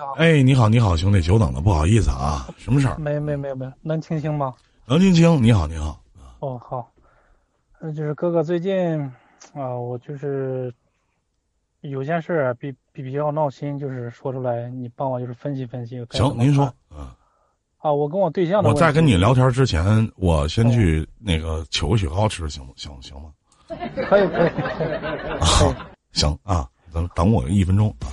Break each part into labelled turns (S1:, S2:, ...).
S1: 好。
S2: 哎，你好，你好，兄弟，久等了，不好意思啊，什么事儿？
S1: 没没没没，能听清吗？
S2: 能听清。你好，你好。
S1: 哦，好。嗯，就是哥哥最近啊，我就是有件事儿比比比较闹心，就是说出来，你帮我就是分析分析。
S2: 行，您说。嗯。
S1: 啊，我跟我对象的。
S2: 我在跟你聊天之前，我先去那个取个雪糕吃，行不行？行吗？
S1: 可以可以可以。好，
S2: 行啊，等等我一分钟。
S1: 好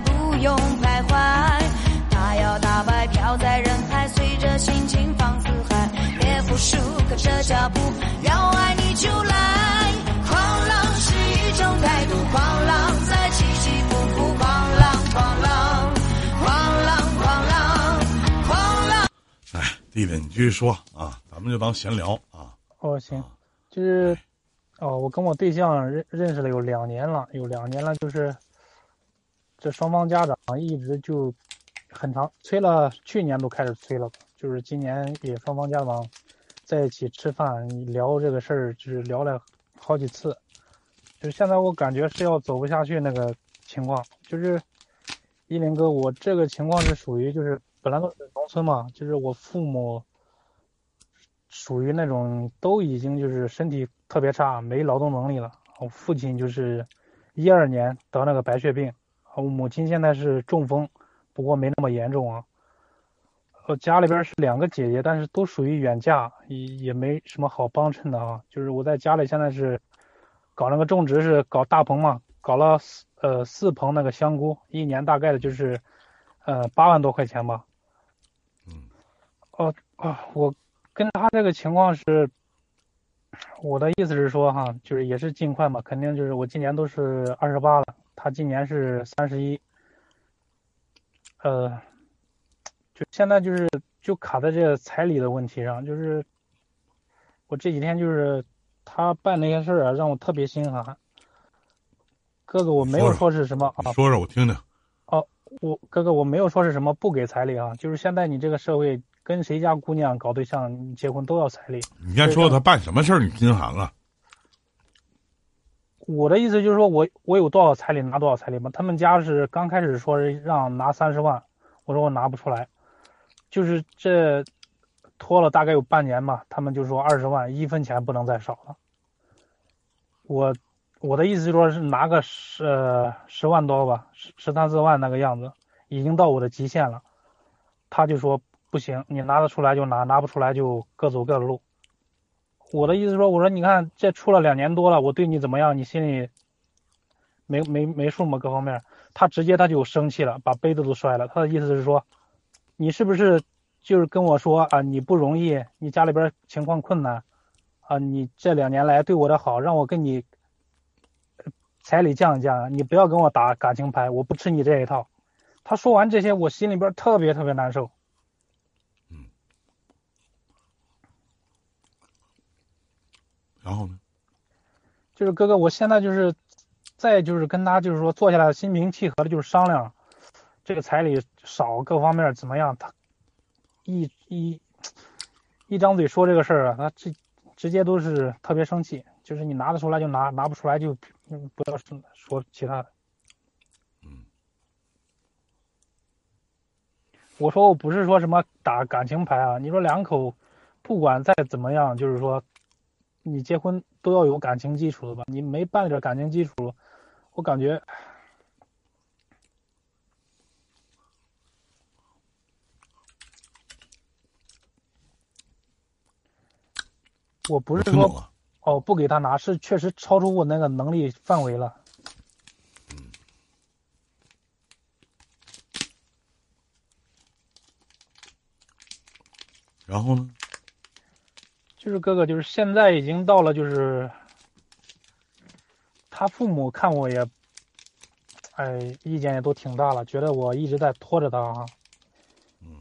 S3: 不用徘徊。他要打败，飘在人海，随着心情放肆嗨，别服输，跟着脚步，要爱你就来。狂浪是一种态度，狂浪在起起伏伏，狂浪狂浪狂浪狂浪狂浪。
S2: 哎，弟弟，你继续说啊，咱们就当闲聊啊。
S1: 哦，行，就是。哦，我跟我对象认认识了有两年了，有两年了，就是这双方家长一直就很长催了，去年都开始催了，就是今年也双方家长在一起吃饭聊这个事儿，就是聊了好几次，就是现在我感觉是要走不下去那个情况，就是依林哥，我这个情况是属于就是本来都是农村嘛，就是我父母属于那种都已经就是身体。特别差，没劳动能力了。我父亲就是一二年得那个白血病，我母亲现在是中风，不过没那么严重啊。我家里边是两个姐姐，但是都属于远嫁，也也没什么好帮衬的啊。就是我在家里现在是搞那个种植，是搞大棚嘛，搞了四呃四棚那个香菇，一年大概的就是呃八万多块钱吧。
S2: 嗯。
S1: 哦啊，我跟他这个情况是。我的意思是说，哈，就是也是尽快嘛，肯定就是我今年都是二十八了，他今年是三十一，呃，就现在就是就卡在这个彩礼的问题上，就是我这几天就是他办那些事儿啊，让我特别心寒。哥哥，我没有说是什么啊，
S2: 说说我听听。
S1: 哦，我哥哥我没有说是什么不给彩礼啊，就是现在你这个社会。跟谁家姑娘搞对象、结婚都要彩礼。
S2: 你先说他办什么事儿，你心寒了。
S1: 我的意思就是说，我我有多少彩礼拿多少彩礼嘛。他们家是刚开始说让拿三十万，我说我拿不出来，就是这拖了大概有半年嘛，他们就说二十万，一分钱不能再少了。我我的意思就说是拿个十十万多吧，十十三四万那个样子，已经到我的极限了。他就说。不行，你拿得出来就拿，拿不出来就各走各的路。我的意思说，我说你看这出了两年多了，我对你怎么样？你心里没没没数吗？各方面，他直接他就生气了，把杯子都摔了。他的意思是说，你是不是就是跟我说啊？你不容易，你家里边情况困难啊？你这两年来对我的好，让我跟你彩礼降一降，你不要跟我打感情牌，我不吃你这一套。他说完这些，我心里边特别特别难受。
S2: 然后呢？
S1: 就是哥哥，我现在就是再就是跟他就是说坐下来心平气和的，就是商量这个彩礼少各方面怎么样。他一一一张嘴说这个事儿啊，他直直接都是特别生气。就是你拿得出来就拿，拿不出来就不要说说其他的。
S2: 嗯。
S1: 我说我不是说什么打感情牌啊，你说两口不管再怎么样，就是说。你结婚都要有感情基础的吧？你没办点感情基础，我感觉我不是说哦不给他拿，是确实超出我那个能力范围了。
S2: 然后呢？
S1: 就是哥哥，就是现在已经到了，就是他父母看我也，哎，意见也都挺大了，觉得我一直在拖着他啊，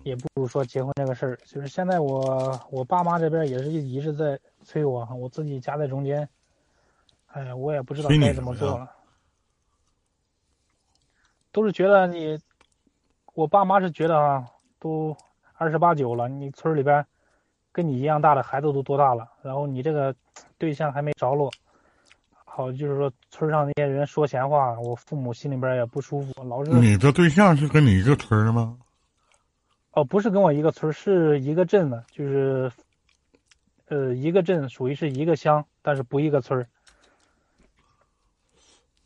S1: 也不如说结婚这个事儿。就是现在我我爸妈这边也是一直在催我，我自己夹在中间，哎呀，我也不知道该怎么做了。都是觉得你，我爸妈是觉得啊，都二十八九了，你村里边跟你一样大的孩子都多大了，然后你这个 对象还没着落，好就是说村上那些人说闲话，我父母心里边也不舒服，老是
S2: 你的对象是跟你一个村吗？
S1: 哦，不是跟我一个村儿，是一个镇的，就是，呃，一个镇属于是一个乡，但是不一个村儿。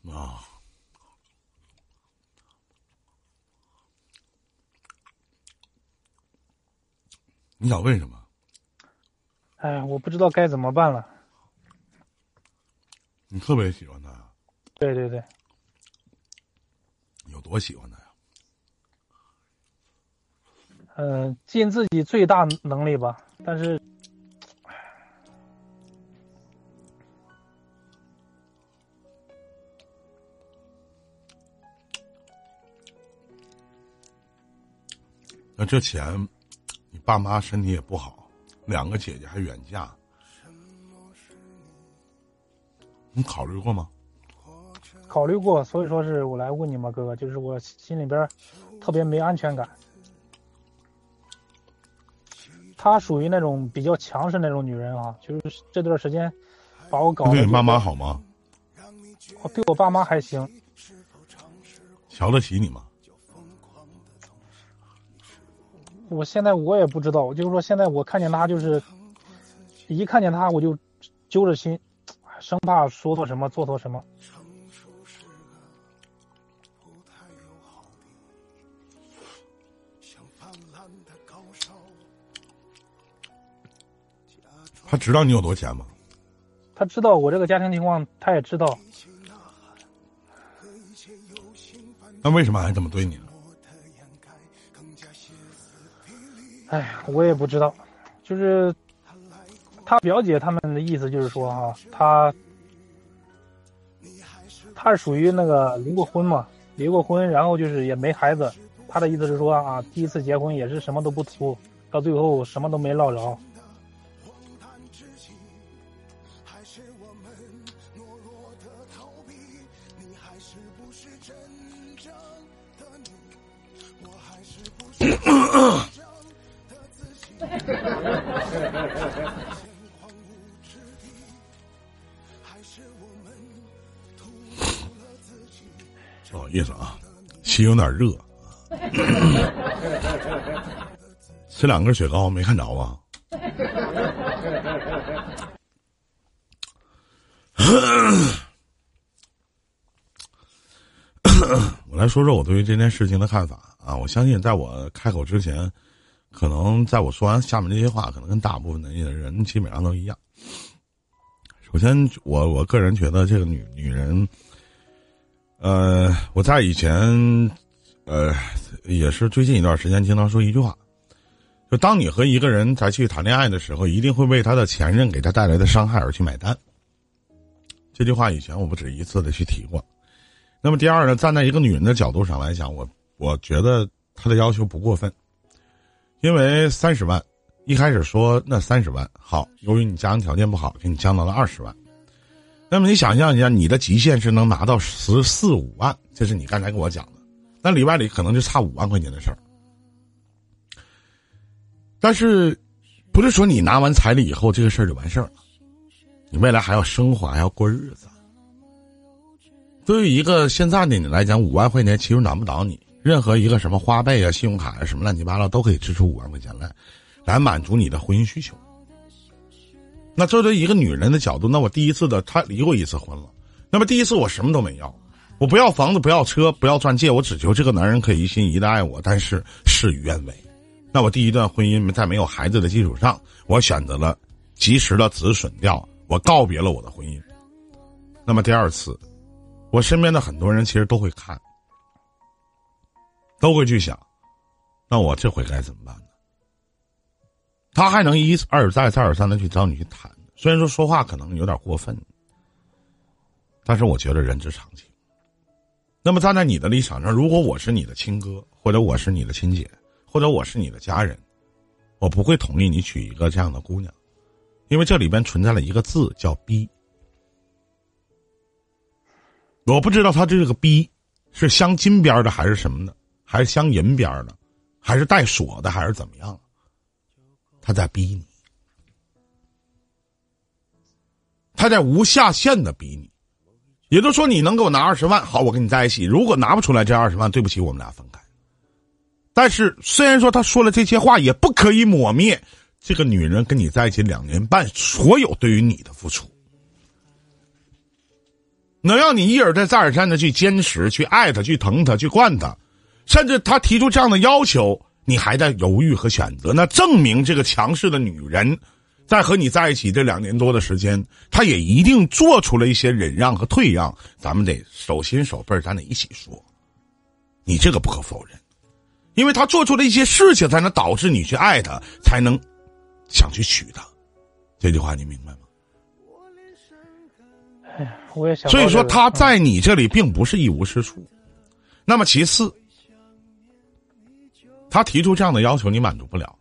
S2: 啊，你想为什么？
S1: 哎，我不知道该怎么办了。
S2: 你特别喜欢他呀？
S1: 对对对，
S2: 有多喜欢他呀？
S1: 嗯、尽自己最大能力吧。但是，
S2: 那这钱，你爸妈身体也不好，两个姐姐还远嫁，你考虑过吗？
S1: 考虑过，所以说是我来问你嘛，哥哥，就是我心里边儿特别没安全感。她属于那种比较强势那种女人啊，就是这段时间把我搞
S2: 对你爸妈好吗？
S1: 我对我爸妈还行，
S2: 瞧得起你吗？
S1: 我现在我也不知道，就是说现在我看见他，就是一看见他我就揪着心，生怕说错什么做错什么。
S2: 他知道你有多钱吗？
S1: 他知道我这个家庭情况，他也知道，
S2: 那为什么还这么对你呢？
S1: 哎，我也不知道，就是他表姐他们的意思就是说啊，他他是属于那个离过婚嘛，离过婚，然后就是也没孩子。他的意思是说啊，第一次结婚也是什么都不图，到最后什么都没落着。
S2: 意思啊，心有点热。吃两根雪糕没看着啊？我来说说我对于这件事情的看法啊！我相信，在我开口之前，可能在我说完下面这些话，可能跟大部分的人基本上都一样。首先，我我个人觉得这个女女人，呃，我在以前，呃，也是最近一段时间经常说一句话，就当你和一个人再去谈恋爱的时候，一定会为他的前任给他带来的伤害而去买单。这句话以前我不止一次的去提过。那么第二呢，站在一个女人的角度上来讲，我我觉得她的要求不过分，因为三十万，一开始说那三十万好，由于你家庭条件不好，给你降到了二十万。那么你想象一下，你的极限是能拿到十四五万，这是你刚才跟我讲的，那里外里可能就差五万块钱的事儿。但是，不是说你拿完彩礼以后这个事儿就完事儿了，你未来还要生活，还要过日子。对于一个现在的你来讲，五万块钱其实难不倒你。任何一个什么花呗啊、信用卡啊、什么乱七八糟都可以支出五万块钱来，来满足你的婚姻需求。那作为一个女人的角度，那我第一次的她离过一次婚了，那么第一次我什么都没要，我不要房子，不要车，不要钻戒，我只求这个男人可以一心一意的爱我，但是事与愿违。那我第一段婚姻在没有孩子的基础上，我选择了及时的止损掉，我告别了我的婚姻。那么第二次。我身边的很多人其实都会看，都会去想，那我这回该怎么办？他还能一而再、再而三的去找你去谈，虽然说说话可能有点过分，但是我觉得人之常情。那么站在你的立场上，如果我是你的亲哥，或者我是你的亲姐，或者我是你的家人，我不会同意你娶一个这样的姑娘，因为这里边存在了一个字叫“逼”。我不知道他这个“逼”是镶金边的还是什么的，还是镶银边的，还是带锁的，还是怎么样？他在逼你，他在无下限的逼你。也就是说，你能给我拿二十万，好，我跟你在一起。如果拿不出来这二十万，对不起，我们俩分开。但是，虽然说他说了这些话，也不可以抹灭这个女人跟你在一起两年半所有对于你的付出。能让你一而再、再而三的去坚持、去爱他、去疼他、去惯他，甚至他提出这样的要求，你还在犹豫和选择，那证明这个强势的女人，在和你在一起这两年多的时间，她也一定做出了一些忍让和退让。咱们得手心手背，咱得一起说，你这个不可否认，因为他做出了一些事情，才能导致你去爱他，才能想去娶她。这句话你明白吗？
S1: 哎呀，我也想
S2: 所以说
S1: 这个
S2: 他在你这里并不是一无是处。那么其次，他提出这样的要求你满足不了，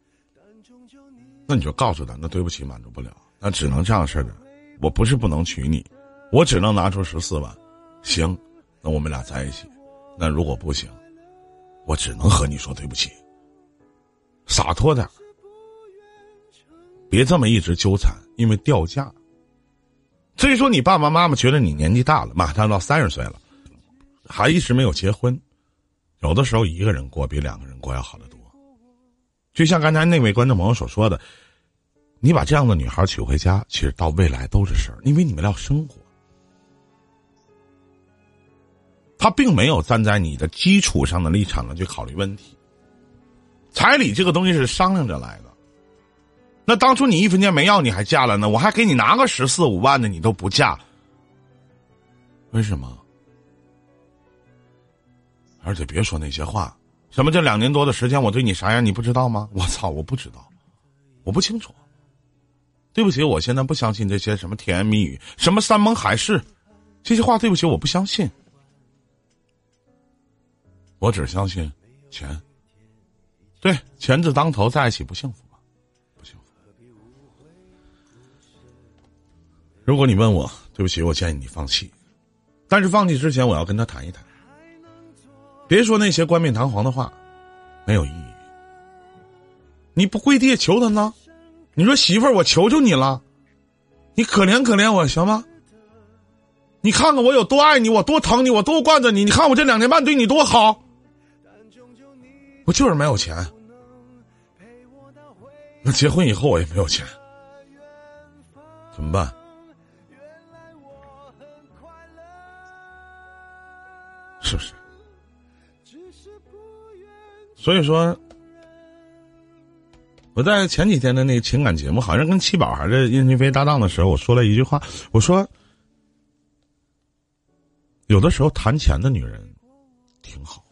S2: 那你就告诉他，那对不起，满足不了，那只能这样式的。我不是不能娶你，我只能拿出十四万。行，那我们俩在一起。那如果不行，我只能和你说对不起。洒脱点儿别这么一直纠缠，因为掉价。所以说你爸爸妈妈觉得你年纪大了，马上到三十岁了，还一直没有结婚，有的时候一个人过比两个人过要好得多。就像刚才那位观众朋友所说的，你把这样的女孩娶回家，其实到未来都是事儿，因为你们要生活。他并没有站在你的基础上的立场上去考虑问题。彩礼这个东西是商量着来的。那当初你一分钱没要，你还嫁了呢？我还给你拿个十四五万的，你都不嫁，为什么？而且别说那些话，什么这两年多的时间我对你啥样，你不知道吗？我操，我不知道，我不清楚。对不起，我现在不相信这些什么甜言蜜语，什么山盟海誓，这些话对不起，我不相信。我只相信钱。对，钱字当头，在一起不幸福吗？不幸福。如果你问我，对不起，我建议你放弃。但是放弃之前，我要跟他谈一谈。别说那些冠冕堂皇的话，没有意义。你不跪地求他呢？你说媳妇儿，我求求你了，你可怜可怜我行吗？你看看我有多爱你，我多疼你，我多惯着你。你看我这两年半对你多好，我就是没有钱。那结婚以后我也没有钱，怎么办？是不是？所以说，我在前几天的那个情感节目，好像跟七宝还是任俊飞搭档的时候，我说了一句话，我说，有的时候谈钱的女人挺好。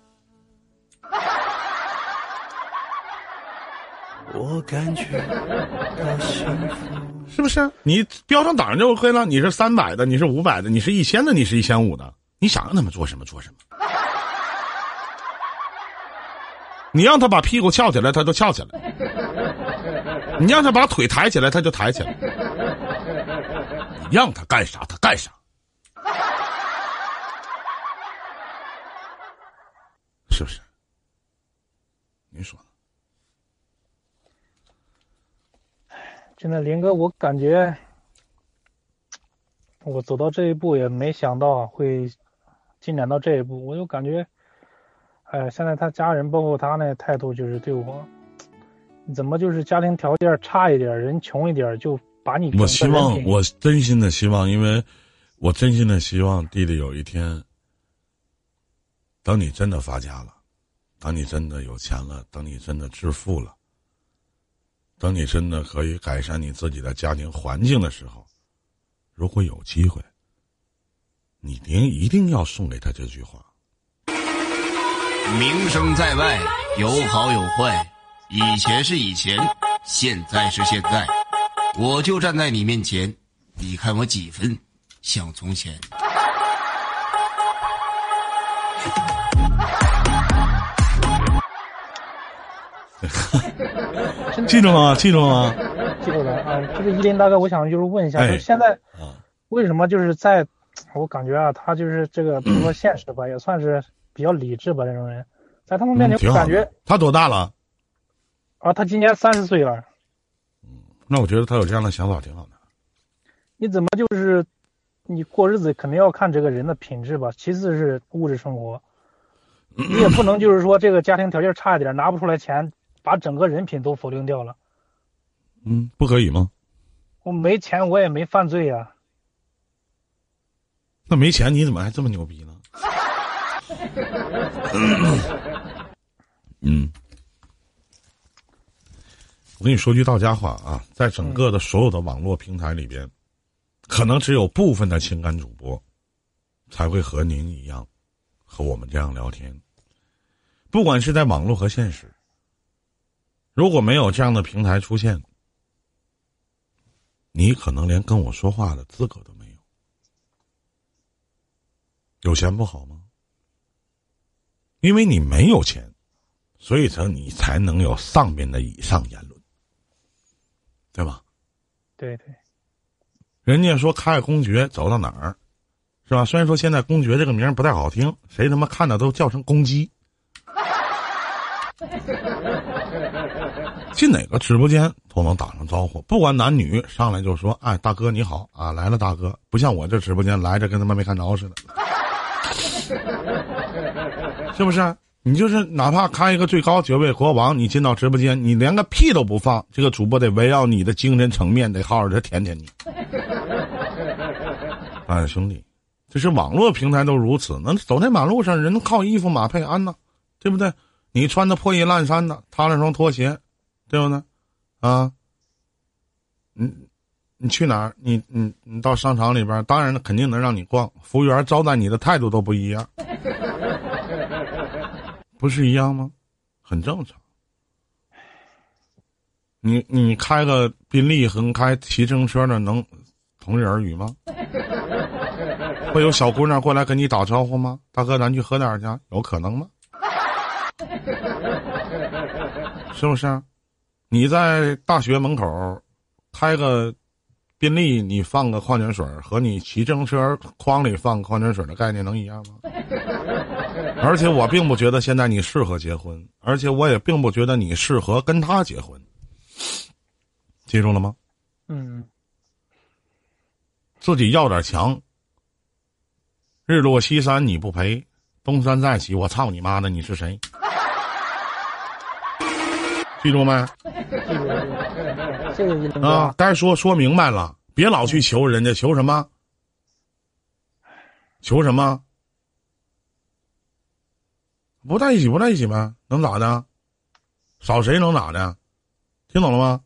S4: 我感觉到幸福。
S2: 是不是？你标上档就 OK 了。你是三百的，你是五百的，你是一千的，你是一千五的，你想让他们做什么做什么。你让他把屁股翘起来，他就翘起来；你让他把腿抬起来，他就抬起来。你让他干啥，他干啥。是不是？您说呢？
S1: 真的，林哥，我感觉我走到这一步，也没想到会进展到这一步。我就感觉，哎，现在他家人包括他那态度，就是对我，怎么就是家庭条件差一点，人穷一点，就把你
S2: 我希望，我真心的希望，因为我真心的希望弟弟有一天，等你真的发家了，当你真的有钱了，等你真的致富了。等你真的可以改善你自己的家庭环境的时候，如果有机会，你您一定要送给他这句话。
S5: 名声在外，有好有坏，以前是以前，现在是现在，我就站在你面前，你看我几分像从前。
S2: 记住了吗？记住了吗？
S1: 记住了啊。这个依林大哥，我想就是问一下，
S2: 哎
S1: 就是现在
S2: 啊，
S1: 为什么就是在，我感觉啊，他就是这个不说现实吧，也算是比较理智吧，这种人，在他们面前我感觉
S2: 的。他多大了？
S1: 啊，他今年三十岁了，嗯
S2: 那我觉得他有这样的想法挺好的。
S1: 你怎么就是你过日子肯定要看这个人的品质吧，其次是物质生活，你也不能就是说这个家庭条件差一点，拿不出来钱，把整个人品都否定掉了。
S2: 嗯，不可以吗？
S1: 我没钱，我也没犯罪呀、
S2: 那没钱你怎么还这么牛逼呢？嗯，我跟你说句到家话啊，在整个的所有的网络平台里边，可能只有部分的情感主播才会和您一样，和我们这样聊天。不管是在网络和现实，如果没有这样的平台出现，你可能连跟我说话的资格都没有。有钱不好吗？因为你没有钱，所以说你才能有上面的以上言论，对吧？
S1: 对对，
S2: 人家说开公爵走到哪儿，是吧？虽然说现在公爵这个名儿不太好听，谁他妈看到都叫成公鸡。进哪个直播间都能打上招呼，不管男女，上来就说：“哎，大哥你好啊，来了，大哥。”不像我这直播间来着跟他妈没看着似的，是不是？你就是哪怕开一个最高爵位国王，你进到直播间，你连个屁都不放，这个主播得围绕你的精神层面，得好好的舔舔你。哎，兄弟，这是网络平台都如此，那走在马路上，人靠衣服马配鞍呢，对不对？你穿的破衣烂衫的，他那双拖鞋，对不对？啊，你你去哪儿？你你你到商场里边，当然了，肯定能让你逛，服务员招待你的态度都不一样，不是一样吗？很正常。你你开个宾利和开骑自行车的能同日而语吗？会有小姑娘过来跟你打招呼吗？大哥，咱去喝点去，有可能吗？是不是？你在大学门口开个宾利，你放个矿泉水，和你骑自行车筐里放矿泉水的概念能一样吗？而且我并不觉得现在你适合结婚，而且我也并不觉得你适合跟他结婚。记住了吗？
S1: 嗯，
S2: 自己要点强。日落西山你不陪，东山再起我操你妈的！你是谁？记住没？啊，该说说明白了，别老去求人家，求什么？求什么？不在一起，不在一起呗，能咋的？少谁能咋的？听懂了吗？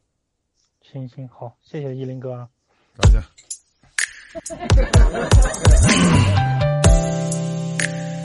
S1: 行行好，谢谢依林哥啊。
S2: 感谢。